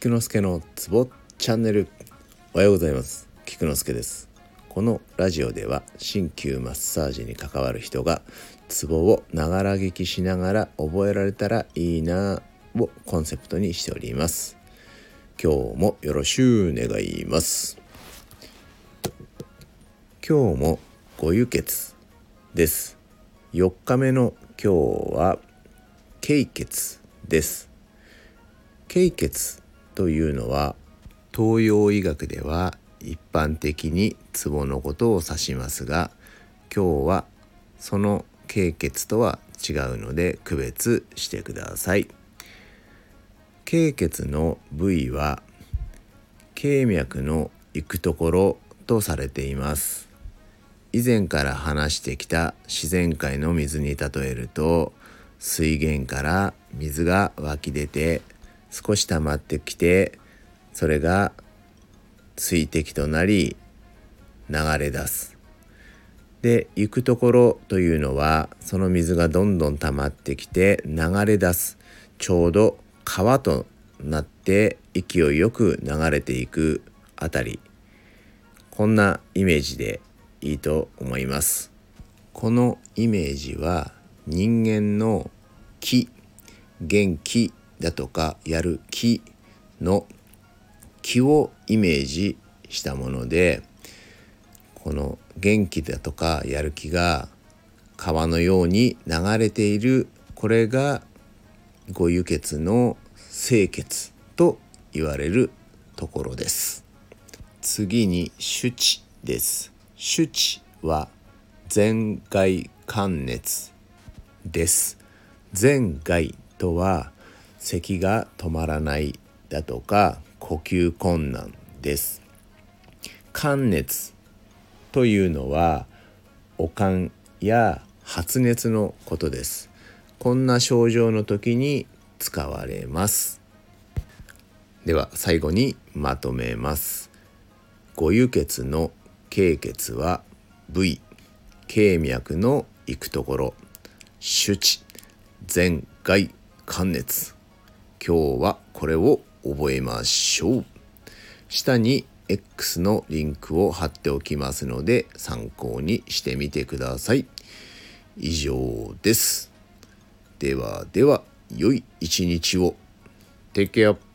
菊之助のツボチャンネル。おはようございます。菊之助です。このラジオでは鍼灸マッサージに関わる人がツボをながら聞きしながら覚えられたらいいなをコンセプトにしております。今日もよろしゅう願います。今日もご輸血です。4日目の今日は経血です。経血というのは東洋医学では一般的にツボのことを指しますが今日はその経血とは違うので区別してください。経血の部位は経脈の行くところとされています。以前から話してきた自然界の水に例えると水源から水が湧き出て少し溜まってきてそれが水滴となり流れ出す。で行くところというのはその水がどんどん溜まってきて流れ出す。ちょうど川となって勢いよく流れていくあたり。こんなイメージでいいと思います。このイメージは人間の気元気だとかやる気の気をイメージしたものでこの元気だとかやる気が川のように流れているこれがご輸血の清潔と言われるところです。次に手地です。手地は全外関熱です。全外とは咳が止まらないだとか呼吸困難です。寒熱というのはおかんや発熱のことです。こんな症状の時に使われます。では最後にまとめます。ご輸血の経血は部位経脈の行くところ手地全外関熱。今日はこれを覚えましょう。下に X のリンクを貼っておきますので参考にしてみてください。以上です。ではでは良い一日を。Take care.